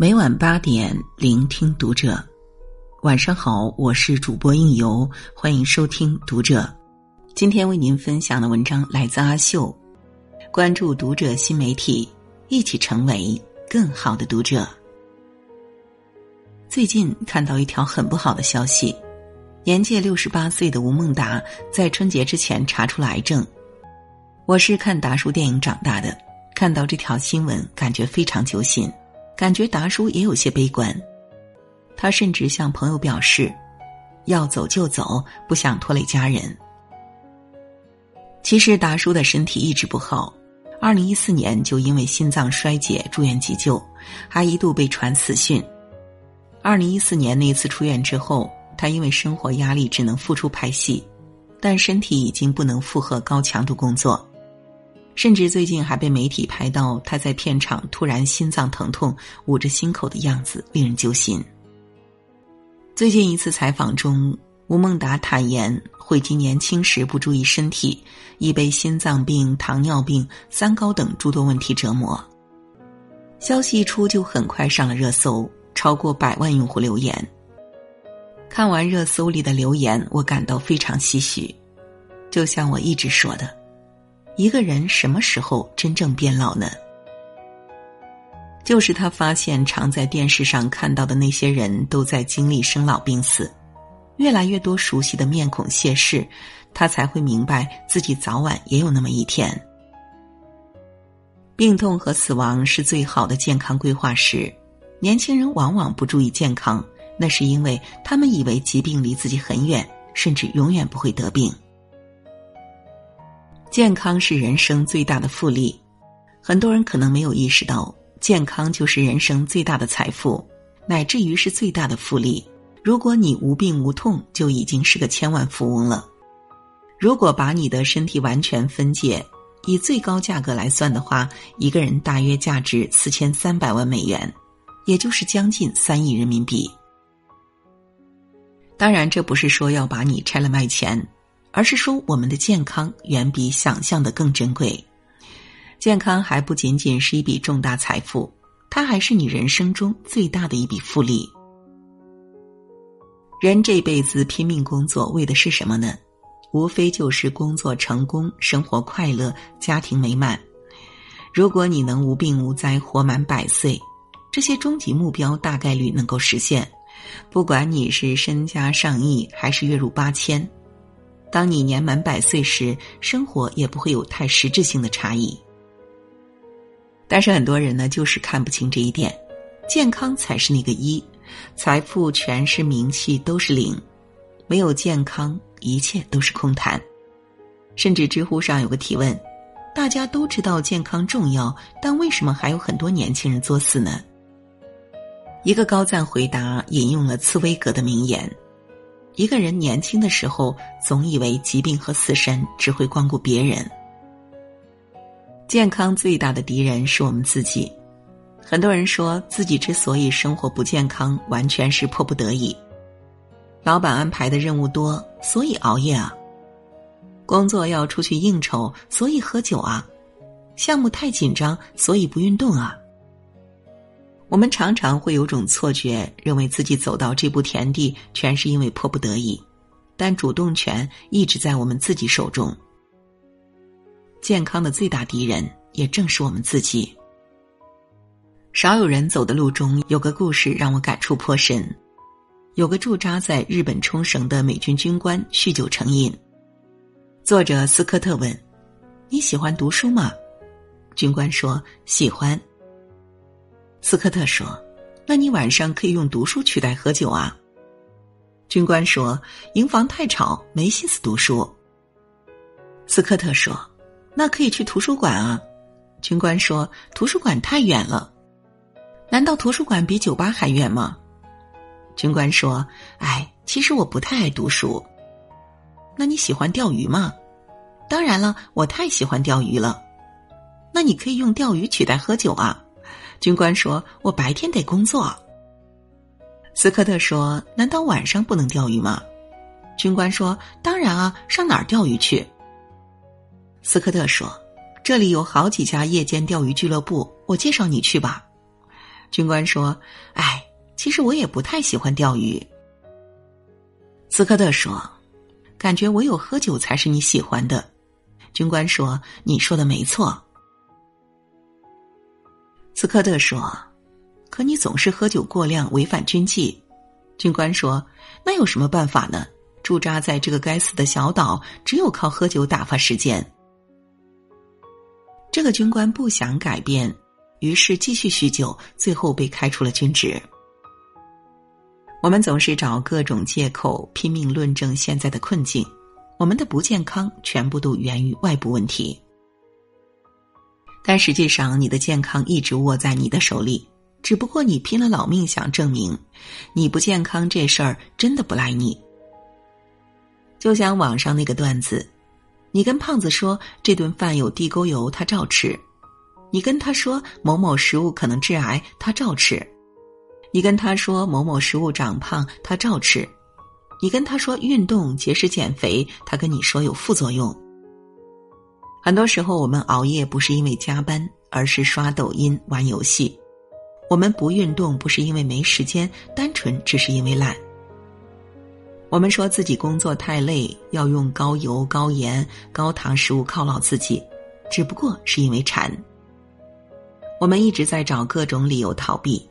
每晚八点，聆听读者。晚上好，我是主播应由，欢迎收听读者。今天为您分享的文章来自阿秀。关注读者新媒体，一起成为更好的读者。最近看到一条很不好的消息：年届六十八岁的吴孟达在春节之前查出了癌症。我是看达叔电影长大的，看到这条新闻，感觉非常揪心。感觉达叔也有些悲观，他甚至向朋友表示，要走就走，不想拖累家人。其实达叔的身体一直不好，二零一四年就因为心脏衰竭住院急救，还一度被传死讯。二零一四年那次出院之后，他因为生活压力只能复出拍戏，但身体已经不能负荷高强度工作。甚至最近还被媒体拍到他在片场突然心脏疼痛、捂着心口的样子，令人揪心。最近一次采访中，吴孟达坦言，悔及年轻时不注意身体，已被心脏病、糖尿病、三高等诸多问题折磨。消息一出，就很快上了热搜，超过百万用户留言。看完热搜里的留言，我感到非常唏嘘，就像我一直说的。一个人什么时候真正变老呢？就是他发现常在电视上看到的那些人都在经历生老病死，越来越多熟悉的面孔谢世，他才会明白自己早晚也有那么一天。病痛和死亡是最好的健康规划师，年轻人往往不注意健康，那是因为他们以为疾病离自己很远，甚至永远不会得病。健康是人生最大的复利，很多人可能没有意识到，健康就是人生最大的财富，乃至于是最大的复利。如果你无病无痛，就已经是个千万富翁了。如果把你的身体完全分解，以最高价格来算的话，一个人大约价值四千三百万美元，也就是将近三亿人民币。当然，这不是说要把你拆了卖钱。而是说，我们的健康远比想象的更珍贵。健康还不仅仅是一笔重大财富，它还是你人生中最大的一笔复利。人这辈子拼命工作，为的是什么呢？无非就是工作成功、生活快乐、家庭美满。如果你能无病无灾、活满百岁，这些终极目标大概率能够实现。不管你是身家上亿，还是月入八千。当你年满百岁时，生活也不会有太实质性的差异。但是很多人呢，就是看不清这一点，健康才是那个一，财富、权势、名气都是零，没有健康，一切都是空谈。甚至知乎上有个提问：大家都知道健康重要，但为什么还有很多年轻人作死呢？一个高赞回答引用了茨威格的名言。一个人年轻的时候，总以为疾病和死神只会光顾别人。健康最大的敌人是我们自己。很多人说自己之所以生活不健康，完全是迫不得已。老板安排的任务多，所以熬夜啊；工作要出去应酬，所以喝酒啊；项目太紧张，所以不运动啊。我们常常会有种错觉，认为自己走到这步田地全是因为迫不得已，但主动权一直在我们自己手中。健康的最大敌人也正是我们自己。少有人走的路中有个故事让我感触颇深。有个驻扎在日本冲绳的美军军官酗酒成瘾。作者斯科特问：“你喜欢读书吗？”军官说：“喜欢。”斯科特说：“那你晚上可以用读书取代喝酒啊。”军官说：“营房太吵，没心思读书。”斯科特说：“那可以去图书馆啊。”军官说：“图书馆太远了。”难道图书馆比酒吧还远吗？军官说：“哎，其实我不太爱读书。”那你喜欢钓鱼吗？当然了，我太喜欢钓鱼了。那你可以用钓鱼取代喝酒啊。军官说：“我白天得工作。”斯科特说：“难道晚上不能钓鱼吗？”军官说：“当然啊，上哪儿钓鱼去？”斯科特说：“这里有好几家夜间钓鱼俱乐部，我介绍你去吧。”军官说：“哎，其实我也不太喜欢钓鱼。”斯科特说：“感觉唯有喝酒才是你喜欢的。”军官说：“你说的没错。”斯科特说：“可你总是喝酒过量，违反军纪。”军官说：“那有什么办法呢？驻扎在这个该死的小岛，只有靠喝酒打发时间。”这个军官不想改变，于是继续酗酒，最后被开除了军职。我们总是找各种借口拼命论证现在的困境，我们的不健康全部都源于外部问题。但实际上，你的健康一直握在你的手里，只不过你拼了老命想证明，你不健康这事儿真的不赖你。就像网上那个段子，你跟胖子说这顿饭有地沟油，他照吃；你跟他说某某食物可能致癌，他照吃。你跟他说某某食物长胖，他照吃；你跟他说运动节食减肥，他跟你说有副作用。很多时候，我们熬夜不是因为加班，而是刷抖音、玩游戏；我们不运动不是因为没时间，单纯只是因为懒。我们说自己工作太累，要用高油、高盐、高糖食物犒劳自己，只不过是因为馋。我们一直在找各种理由逃避。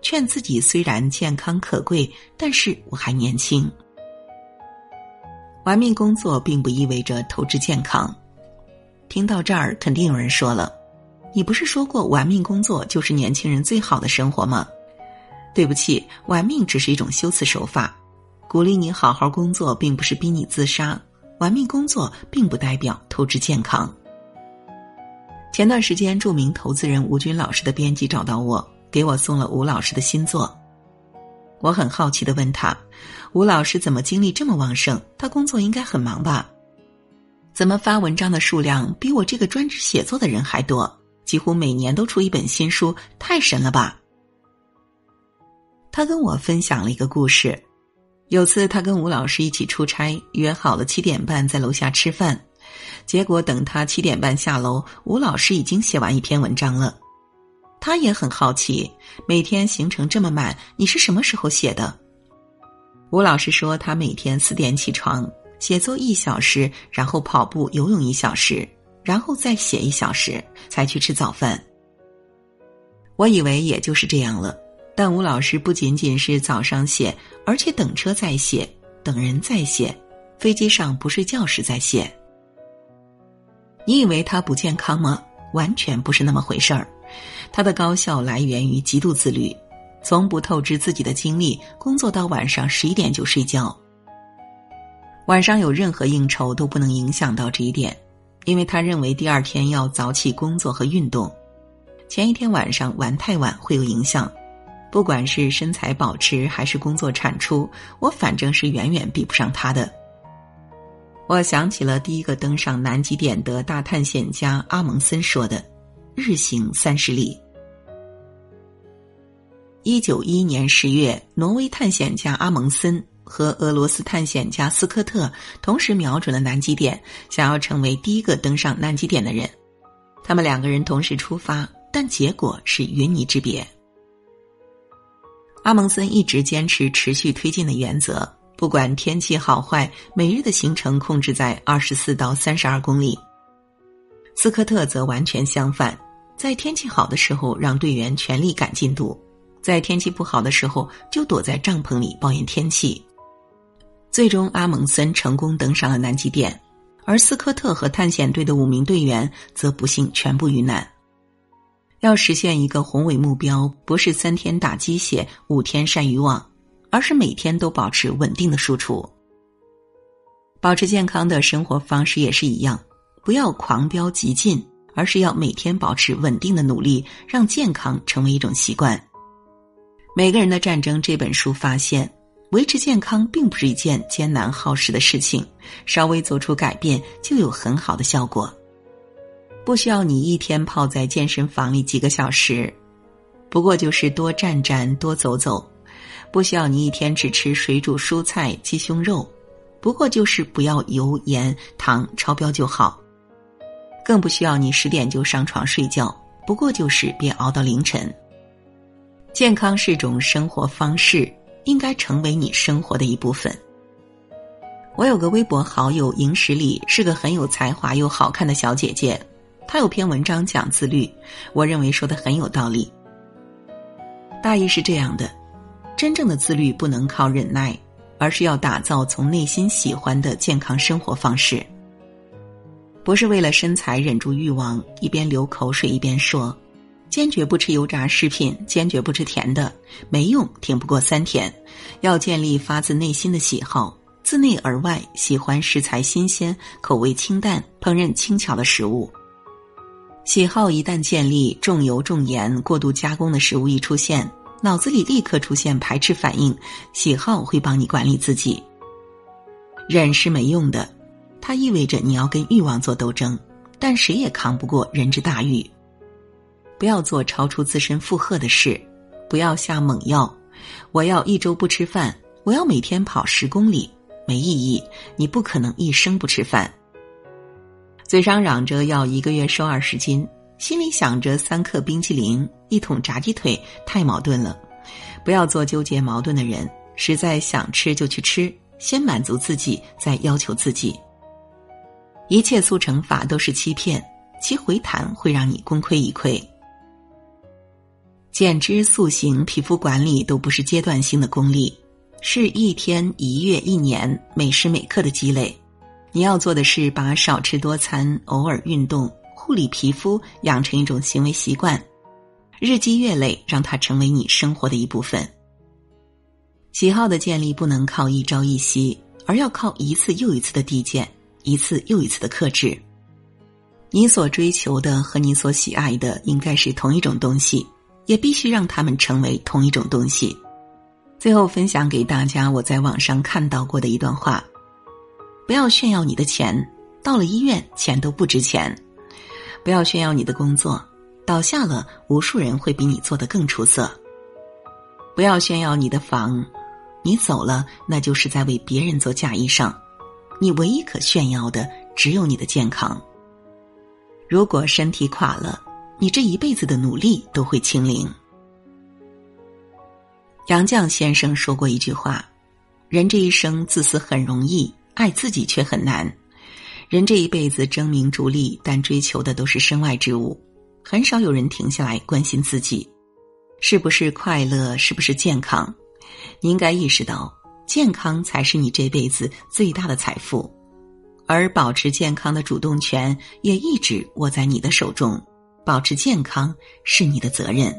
劝自己虽然健康可贵，但是我还年轻。玩命工作并不意味着透支健康。听到这儿，肯定有人说了：“你不是说过玩命工作就是年轻人最好的生活吗？”对不起，玩命只是一种修辞手法，鼓励你好好工作，并不是逼你自杀。玩命工作并不代表透支健康。前段时间，著名投资人吴军老师的编辑找到我。给我送了吴老师的新作，我很好奇的问他：“吴老师怎么精力这么旺盛？他工作应该很忙吧？怎么发文章的数量比我这个专职写作的人还多？几乎每年都出一本新书，太神了吧？”他跟我分享了一个故事：有次他跟吴老师一起出差，约好了七点半在楼下吃饭，结果等他七点半下楼，吴老师已经写完一篇文章了。他也很好奇，每天行程这么满，你是什么时候写的？吴老师说，他每天四点起床，写作一小时，然后跑步、游泳一小时，然后再写一小时，才去吃早饭。我以为也就是这样了，但吴老师不仅仅是早上写，而且等车在写，等人在写，飞机上不睡觉时在写。你以为他不健康吗？完全不是那么回事儿。他的高效来源于极度自律，从不透支自己的精力，工作到晚上十一点就睡觉。晚上有任何应酬都不能影响到这一点，因为他认为第二天要早起工作和运动，前一天晚上玩太晚会有影响。不管是身材保持还是工作产出，我反正是远远比不上他的。我想起了第一个登上南极点的大探险家阿蒙森说的。日行三十里。一九一一年十月，挪威探险家阿蒙森和俄罗斯探险家斯科特同时瞄准了南极点，想要成为第一个登上南极点的人。他们两个人同时出发，但结果是云泥之别。阿蒙森一直坚持持续推进的原则，不管天气好坏，每日的行程控制在二十四到三十二公里。斯科特则完全相反，在天气好的时候让队员全力赶进度，在天气不好的时候就躲在帐篷里抱怨天气。最终，阿蒙森成功登上了南极点，而斯科特和探险队的五名队员则不幸全部遇难。要实现一个宏伟目标，不是三天打鸡血，五天晒渔网，而是每天都保持稳定的输出。保持健康的生活方式也是一样。不要狂飙急进，而是要每天保持稳定的努力，让健康成为一种习惯。每个人的战争这本书发现，维持健康并不是一件艰难耗时的事情，稍微做出改变就有很好的效果。不需要你一天泡在健身房里几个小时，不过就是多站站、多走走；不需要你一天只吃水煮蔬菜、鸡胸肉，不过就是不要油盐糖超标就好。更不需要你十点就上床睡觉，不过就是别熬到凌晨。健康是种生活方式，应该成为你生活的一部分。我有个微博好友萤石里是个很有才华又好看的小姐姐，她有篇文章讲自律，我认为说的很有道理。大意是这样的：真正的自律不能靠忍耐，而是要打造从内心喜欢的健康生活方式。不是为了身材忍住欲望，一边流口水一边说：“坚决不吃油炸食品，坚决不吃甜的，没用，挺不过三天。”要建立发自内心的喜好。自内而外，喜欢食材新鲜、口味清淡、烹饪轻巧的食物。喜好一旦建立，重油重盐、过度加工的食物一出现，脑子里立刻出现排斥反应。喜好会帮你管理自己。忍是没用的，它意味着你要跟欲望做斗争，但谁也扛不过人之大欲。不要做超出自身负荷的事，不要下猛药。我要一周不吃饭，我要每天跑十公里。没意义，你不可能一生不吃饭。嘴上嚷着要一个月瘦二十斤，心里想着三克冰淇淋、一桶炸鸡腿，太矛盾了。不要做纠结矛盾的人，实在想吃就去吃，先满足自己，再要求自己。一切速成法都是欺骗，其回弹会让你功亏一篑。减脂塑形、皮肤管理都不是阶段性的功力。是一天、一月、一年，每时每刻的积累。你要做的是把少吃多餐、偶尔运动、护理皮肤养成一种行为习惯，日积月累，让它成为你生活的一部分。喜好的建立不能靠一朝一夕，而要靠一次又一次的递减，一次又一次的克制。你所追求的和你所喜爱的应该是同一种东西，也必须让它们成为同一种东西。最后分享给大家我在网上看到过的一段话：不要炫耀你的钱，到了医院钱都不值钱；不要炫耀你的工作，倒下了无数人会比你做的更出色；不要炫耀你的房，你走了那就是在为别人做嫁衣裳。你唯一可炫耀的只有你的健康。如果身体垮了，你这一辈子的努力都会清零。杨绛先生说过一句话：“人这一生自私很容易，爱自己却很难。人这一辈子争名逐利，但追求的都是身外之物，很少有人停下来关心自己，是不是快乐，是不是健康？你应该意识到，健康才是你这辈子最大的财富，而保持健康的主动权也一直握在你的手中。保持健康是你的责任。”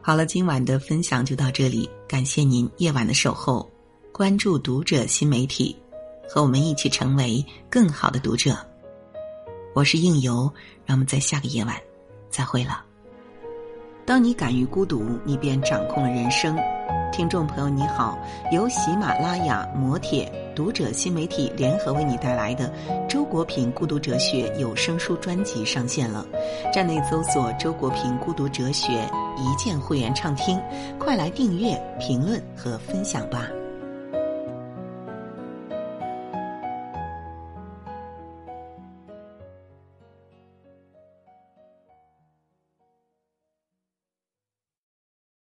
好了，今晚的分享就到这里，感谢您夜晚的守候，关注读者新媒体，和我们一起成为更好的读者。我是应由，让我们在下个夜晚再会了。当你敢于孤独，你便掌控了人生。听众朋友，你好！由喜马拉雅、磨铁、读者新媒体联合为你带来的《周国平孤独哲学》有声书专辑上线了，站内搜索“周国平孤独哲学”，一键会员畅听，快来订阅、评论和分享吧！